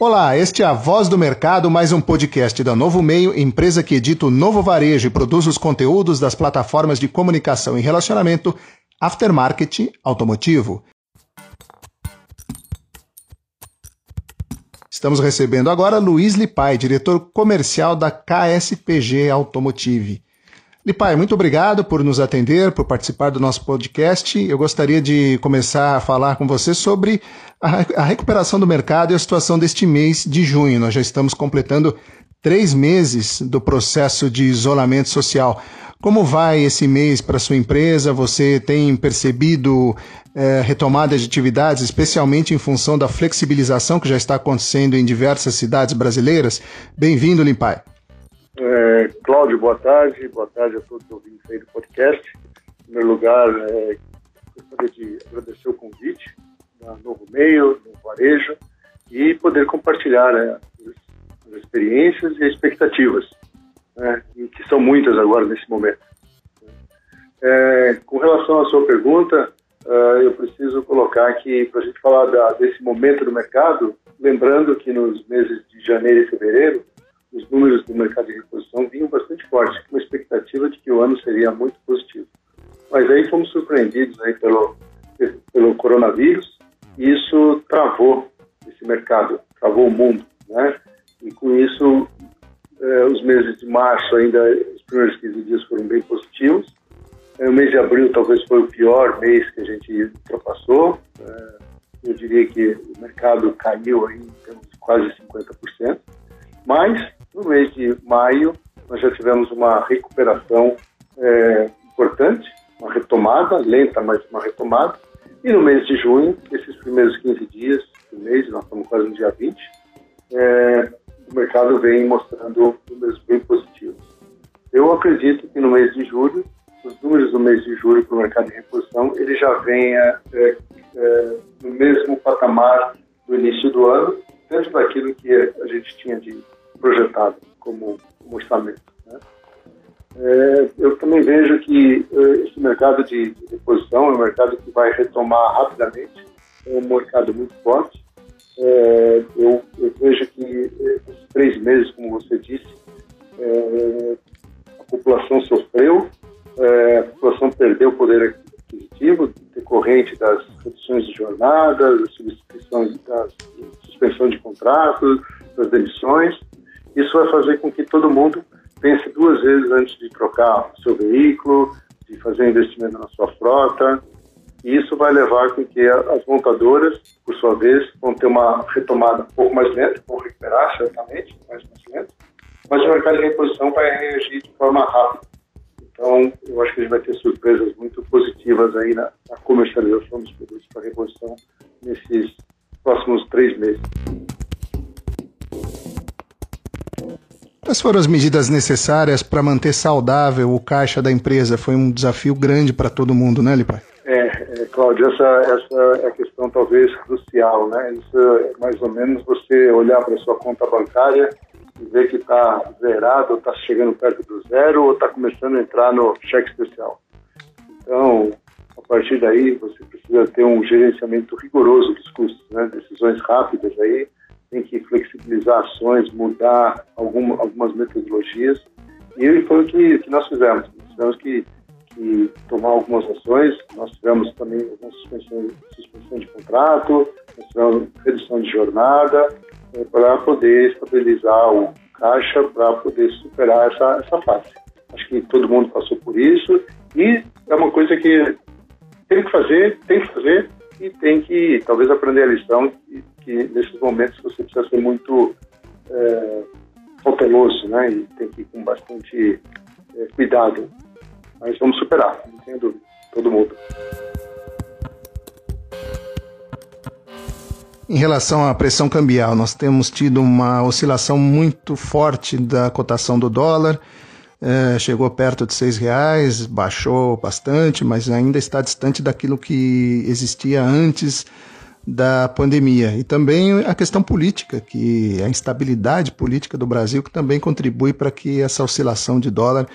Olá, este é a Voz do Mercado, mais um podcast da Novo Meio, empresa que edita o novo varejo e produz os conteúdos das plataformas de comunicação e relacionamento Aftermarket Automotivo. Estamos recebendo agora Luiz Lipai, diretor comercial da KSPG Automotive. Lipai, muito obrigado por nos atender, por participar do nosso podcast. Eu gostaria de começar a falar com você sobre a, recuperação do mercado e a situação deste mês de junho. Nós já estamos completando três meses do processo de isolamento social. Como vai esse mês para sua empresa? Você tem percebido é, retomada de atividades, especialmente em função da flexibilização que já está acontecendo em diversas cidades brasileiras? Bem-vindo, Limpai. É, Cláudio, boa tarde. Boa tarde a todos os ouvintes aí do podcast. Em primeiro lugar, é, gostaria de agradecer o convite da Novo Meio, do Varejo, e poder compartilhar né, as, experiências e expectativas, né, que são muitas agora nesse momento. É, com relação à sua pergunta, uh, eu preciso colocar que, para a gente falar da, desse momento do mercado, lembrando que nos meses de janeiro e fevereiro, os números do mercado de reposição vinham bastante fortes, com a expectativa de que o ano seria muito positivo. Mas aí fomos surpreendidos aí pelo, pelo coronavírus e isso travou esse mercado, travou o mundo, né? E com isso, eh, os meses de março ainda, os primeiros 15 dias foram bem positivos. Eh, o mês de abril talvez foi o pior mês que a gente ultrapassou. Eh, eu diria que o mercado caiu aí em termos de quase 50%. Mas no mês de maio, nós já tivemos uma recuperação é, importante, uma retomada, lenta, mas uma retomada. E no mês de junho, esses primeiros 15 dias do mês, nós estamos quase no dia 20, é, o mercado vem mostrando números bem positivos. Eu acredito que no mês de julho, os números do mês de julho para o mercado de reposição, ele já venha é, é, no mesmo patamar do início do ano, dentro daquilo que a gente tinha de projetado como, como orçamento. Né? É, eu também vejo que é, esse mercado de, reposição é um mercado que vai retomar rapidamente, é um mercado muito forte. É, eu, eu, vejo que é, esses três meses, como você disse, é, a população sofreu, é, a população perdeu o poder aquisitivo decorrente das reduções de jornada, da substituição das suspensão de contratos, das demissões. Isso vai fazer com que todo mundo pense duas vezes antes de trocar o seu veículo, de fazer investimento na sua frota. E isso vai levar com que as montadoras, por sua vez, vão ter uma retomada um pouco mais lenta, vão recuperar certamente, mais, mais lenta, mas o mercado de reposição vai reagir de forma rápida. Então, eu acho que a gente vai ter surpresas muito positivas aí na, na comercialização dos produtos para reposição nesses próximos três meses. Quais foram as medidas necessárias para manter saudável o caixa da empresa? Foi um desafio grande para todo mundo, né, Lipai? É, é, Cláudio, essa, essa é a questão talvez crucial, né? Isso é mais ou menos você olhar para sua conta bancária e ver que está zerado, está chegando perto do zero, ou está começando a entrar no cheque especial. Então, a partir daí, você precisa ter um gerenciamento rigoroso dos custos, né? Decisões rápidas aí, tem que flexibilizar ações, mudar alguma, algumas metodologias. E foi o que, que nós fizemos. Nós tivemos que, que, tomar algumas ações, nós tivemos também algumas suspensões, suspensão de contrato, nós tivemos redução de jornada, é, para poder estabilizar o caixa, para poder superar essa, essa fase. Acho que todo mundo passou por isso e é uma coisa que tem que fazer, tem que fazer e tem que talvez aprender a lição que nesses momentos você precisa ser muito é, cauteloso, né? E tem que ir com bastante é, cuidado. Mas vamos superar, não tenho dúvida, todo mundo. Em relação à pressão cambial, nós temos tido uma oscilação muito forte da cotação do dólar. É, chegou perto de seis reais, baixou bastante, mas ainda está distante daquilo que existia antes da pandemia e também a questão política, que a instabilidade política do Brasil que também contribui para que essa oscilação de dólar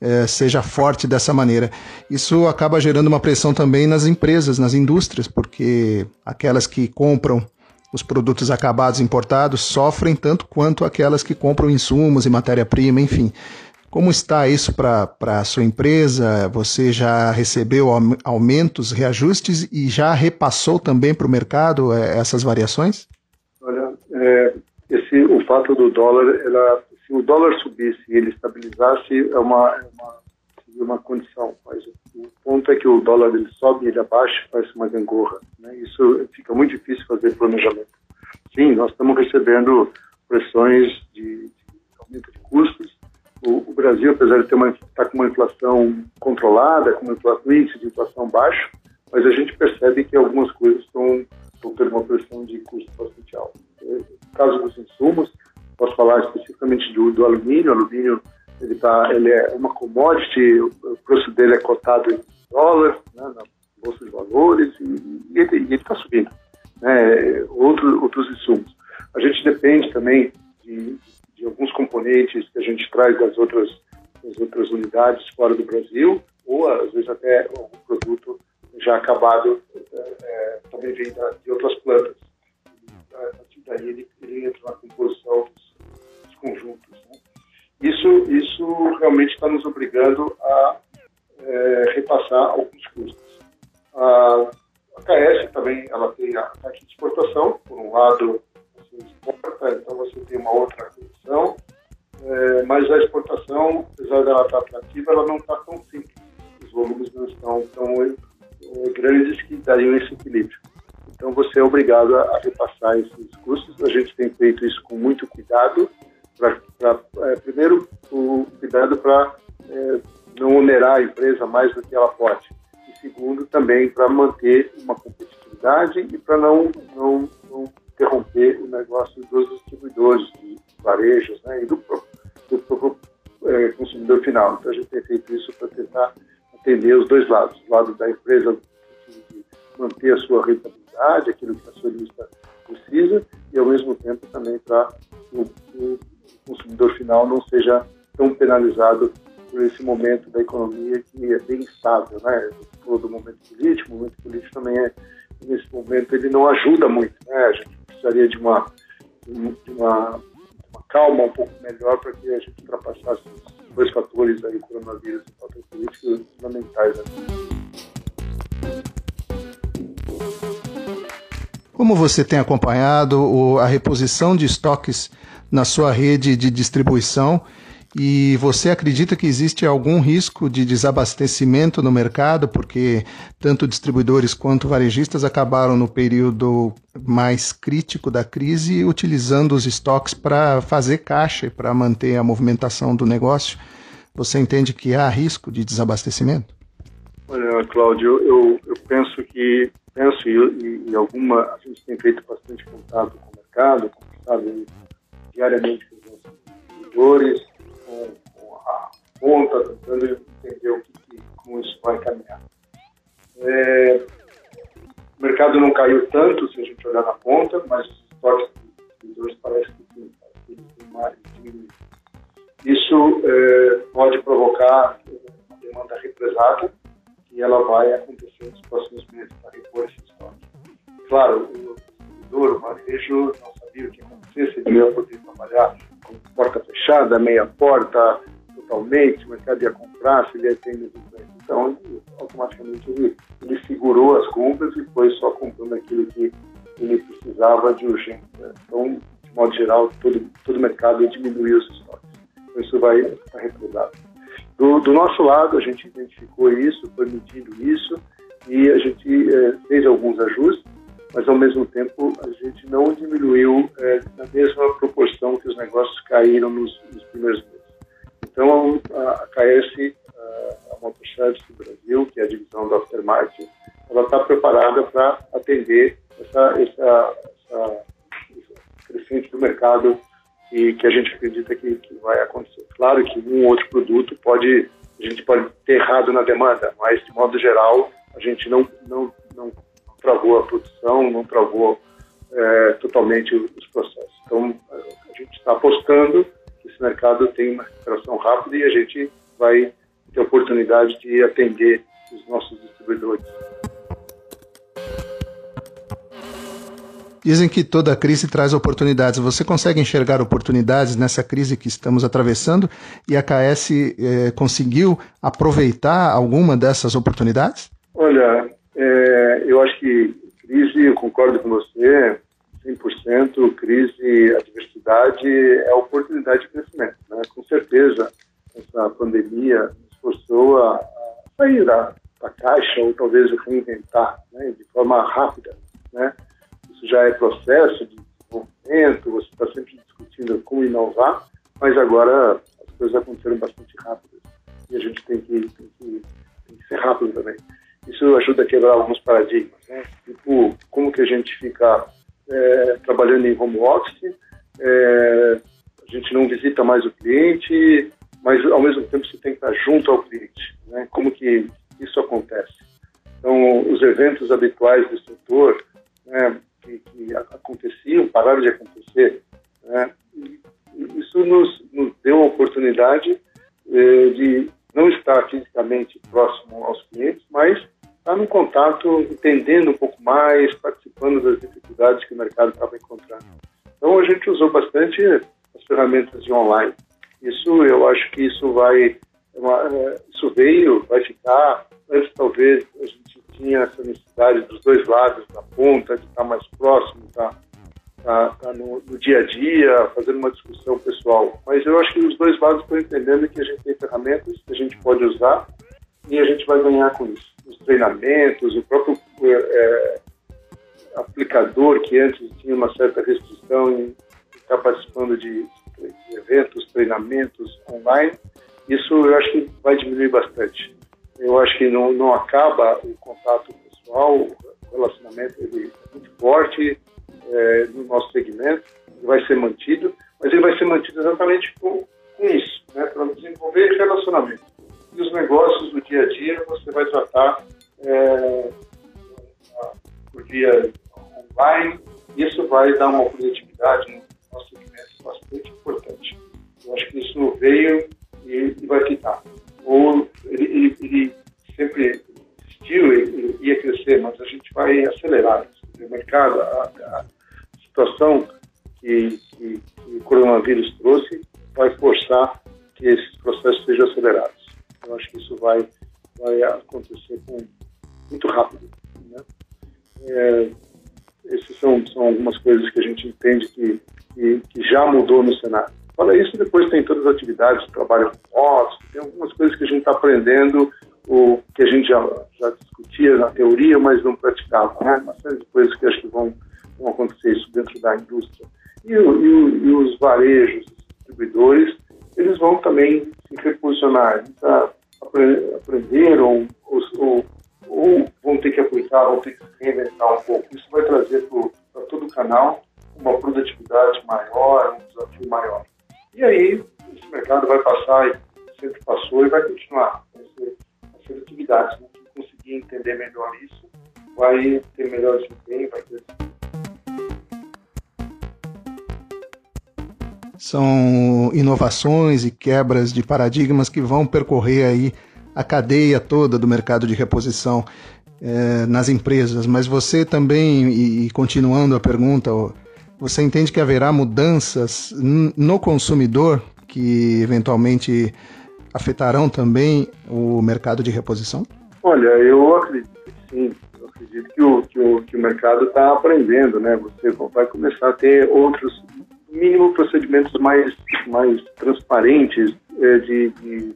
é, seja forte dessa maneira. Isso acaba gerando uma pressão também nas empresas, nas indústrias, porque aquelas que compram os produtos acabados importados sofrem tanto quanto aquelas que compram insumos e matéria-prima, enfim. Como está isso para a sua empresa? Você já recebeu aumentos, reajustes e já repassou também para o mercado é, essas variações? Olha, é, esse, o fato do dólar, ela, se o dólar subisse e ele estabilizasse, é uma, é uma, uma condição. Mas o ponto é que o dólar ele sobe ele abaixa, faz uma gangorra. Né? Isso fica muito difícil fazer planejamento. Sim, nós estamos recebendo pressões de, de aumento de custos, Brasil, apesar de estar tá com uma inflação controlada, com um índice de inflação baixo, mas a gente percebe que algumas coisas estão, estão tendo uma pressão de custo bastante alto. No caso dos insumos, posso falar especificamente do, do alumínio. O alumínio ele, tá, ele é uma commodity, o preço dele é cotado em dólar, né, na bolsa de valores, e, e ele está subindo. Né, outro, outros insumos. A gente depende também traz das outras, das outras unidades fora do Brasil, ou às vezes até algum produto já acabado é, também vem de outras plantas. A partir daí ele, ele entra na composição dos, dos conjuntos. Né? Isso, isso realmente está nos obrigando a é, repassar alguns custos. A, a KS também ela tem a taxa de exportação, por um lado você exporta, então você tem uma outra condição, é, mas a exportação, apesar dela estar atrativa, ela não está tão simples. Os volumes não estão tão é, grandes que dariam esse equilíbrio. Então você é obrigado a, repassar esses custos. A gente tem feito isso com muito cuidado. Pra, pra é, primeiro, o cuidado para é, não onerar a empresa mais do que ela pode. E segundo, também para manter uma competitividade e para não, não, não interromper o negócio dos distribuidores de varejos né, e do final. Então a gente tem feito isso para tentar atender os dois lados. O lado da empresa de manter a sua rentabilidade, aquilo que a acionista precisa, e ao mesmo tempo também para o, o consumidor final não seja tão penalizado por esse momento da economia que é bem instável, né? Do momento político, o momento político também é nesse momento ele não ajuda muito, né? A gente precisaria de uma, de uma, uma calma um pouco melhor para que a gente ultrapassasse os dois fatores aí, coronavírus e fatores fundamentais. Né? Como você tem acompanhado a reposição de estoques na sua rede de distribuição e você acredita que existe algum risco de desabastecimento no mercado, porque tanto distribuidores quanto varejistas acabaram no período mais crítico da crise utilizando os estoques para fazer caixa e para manter a movimentação do negócio? Você entende que há risco de desabastecimento? Olha, Cláudio, eu, eu penso que penso e, e, alguma a gente tem feito bastante contato com o mercado, conversado diariamente com os nossos distribuidores com, com a ponta, tentando entender o que, que, como isso vai caminhar. É, o mercado não caiu tanto se a gente olhar na ponta, mas os estoques dos distribuidores parece que sim, mais diminuído. Isso é, pode provocar uma demanda represada e ela vai acontecer nos próximos meses para repor esse estoque. Claro, fechada, meia porta, totalmente, o mercado ia comprar, se ele ia ter Então, automaticamente ele, ele segurou as compras e foi só comprando aquilo que ele precisava de urgência. Então, de modo geral, todo, todo o mercado diminuiu os estoques. Então, isso vai estar represado. Do, do, nosso lado, a gente identificou isso, foi medindo isso e a gente eh, fez alguns ajustes mas ao mesmo tempo a gente não diminuiu é, na mesma proporção que os negócios caíram nos, nos primeiros meses. Então a, a KS, a, a do Brasil, que é a divisão do aftermarket, ela está preparada para atender essa, essa, essa, crescente do mercado e que a gente acredita que, que vai acontecer. Claro que um outro produto pode a gente pode ter errado na demanda, mas de modo geral a gente não não não travou a produção, não travou é, totalmente os processos. Então, a gente está apostando que esse mercado tem uma recuperação rápida e a gente vai ter a oportunidade de atender os nossos distribuidores. Dizem que toda crise traz oportunidades. Você consegue enxergar oportunidades nessa crise que estamos atravessando e a KS eh, conseguiu aproveitar alguma dessas oportunidades? Olha, é, eu acho que crise, eu concordo com você, 100%, crise, adversidade é oportunidade de crescimento. Né? Com certeza, essa pandemia nos forçou a, sair da, da, caixa ou talvez reinventar né? de forma rápida. Né? isso já é processo de desenvolvimento, você está sempre discutindo como inovar, mas agora as coisas aconteceram bastante rápidas e a gente tem que, tem que, tem que ser rápido também. Isso ajuda a quebrar alguns paradigmas, né? Tipo, como que a gente fica é, trabalhando em home office, é, a gente não visita mais o cliente, mas ao mesmo tempo você tem que estar junto ao cliente, né? Como que isso acontece? Então, os eventos habituais do setor, né, que, que aconteciam, pararam de acontecer. Né? Isso nos, nos, deu a oportunidade eh, de não estar fisicamente próximo aos clientes, mas estar no contato, entendendo um pouco mais, participando das dificuldades que o mercado estava encontrando. Então a gente usou bastante as ferramentas de online. Isso, eu acho que isso vai, é isso veio, vai ficar. Antes talvez a gente tinha essa necessidade dos dois lados da ponta, de estar mais próximo, tá, tá, tá no, no, dia a dia, fazendo uma discussão pessoal. Mas eu acho que os dois lados estão entendendo que a gente tem ferramentas que a gente pode usar e a gente vai ganhar com isso. Os treinamentos, o próprio é, aplicador que antes tinha uma certa restrição em estar participando de, eventos, treinamentos online, isso eu acho que vai diminuir bastante eu acho que não, não acaba o contato pessoal, o relacionamento ele é muito forte é, no nosso segmento, vai ser mantido, mas ele vai ser mantido exatamente com, com isso, né, para desenvolver relacionamento. E os negócios do dia a dia você vai tratar é, por via online, isso vai dar uma produtividade no nosso segmento bastante importante. Eu acho que isso veio e, e vai ficar ou ele, ele, ele sempre existiu e ia crescer, mas a gente vai acelerar isso. O mercado, a, a situação que, que, que, o coronavírus trouxe vai forçar que esses processos sejam acelerados. Eu acho que isso vai, vai acontecer com, muito rápido. Né? É, essas são, são algumas coisas que a gente entende que, que, que já mudou no cenário. Fala isso, depois tem todas as atividades, trabalho com motos, tem algumas coisas que a gente está aprendendo, o que a gente já, já discutia na teoria, mas não praticava. Né? Uma série de coisas que acho que vão, vão acontecer isso dentro da indústria. E, e, e os varejos, os distribuidores, eles vão também se reposicionar. Eles já aprenderam aplicar, vão ter que reinventar um pouco. Isso vai trazer para todo o canal uma produtividade maior, um desafio maior. E aí, esse mercado vai passar, e sempre passou e vai continuar. Vai ser atividades. Né? Quem conseguir entender melhor isso, vai ter melhor desempenho, vai ter. São inovações e quebras de paradigmas que vão percorrer aí a cadeia toda do mercado de reposição eh, nas empresas. Mas você também, e, e continuando a pergunta, você entende que haverá mudanças no consumidor que eventualmente afetarão também o mercado de reposição? Olha, eu acredito que sim. Eu acredito que o, que o, que o mercado está aprendendo, né? Você vai começar a ter outros, mínimo, procedimentos mais, mais transparentes, é, de, de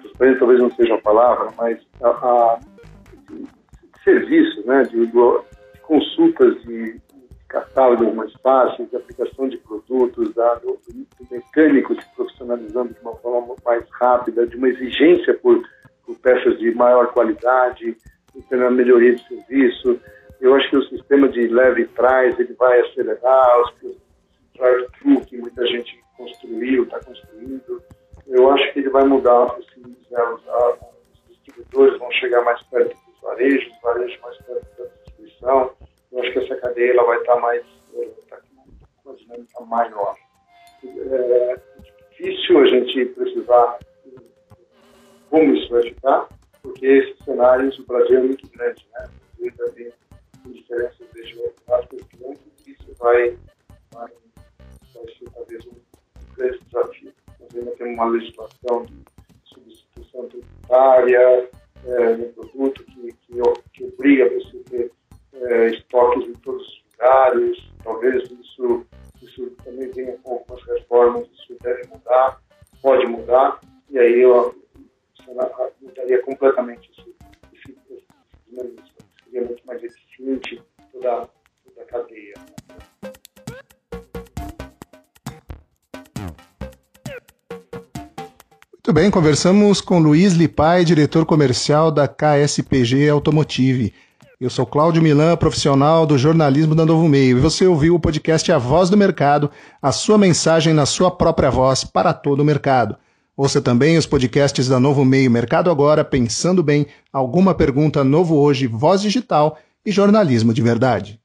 transparente talvez não seja a palavra, mas a, a serviços, né? De, de consultas de catálogos mais fáceis, de aplicação de produtos, da, do, do, mecânico se profissionalizando de uma forma mais rápida, de uma exigência por, por peças de maior qualidade, tendo a melhoria de serviço. Eu acho que o sistema de leve e trás ele vai acelerar, os drive-thru que muita gente construiu, está construindo. Eu acho que ele vai mudar os os distribuidores vão chegar mais perto dos varejos, os varejos mais da distribuição eu acho que essa cadeia ela vai estar mais tá com uma dinâmica maior. É difícil a gente precisar como isso vai ficar, porque esses cenários, o Brasil é muito grande, né? O Brasil ainda tem diferenças regionais grandes vai, vai, vai ser talvez um grande desafio. Nós ainda temos uma legislação de substituição tributária é, produto que, que conversamos com Luiz Lipai, diretor comercial da KSPG Automotive. Eu sou Cláudio Milan, profissional do jornalismo da Novo Meio, e você ouviu o podcast A Voz do Mercado, a sua mensagem na sua própria voz para todo o mercado. Ouça também os podcasts da Novo Meio Mercado Agora, Pensando Bem, Alguma Pergunta Novo Hoje, Voz Digital e Jornalismo de Verdade.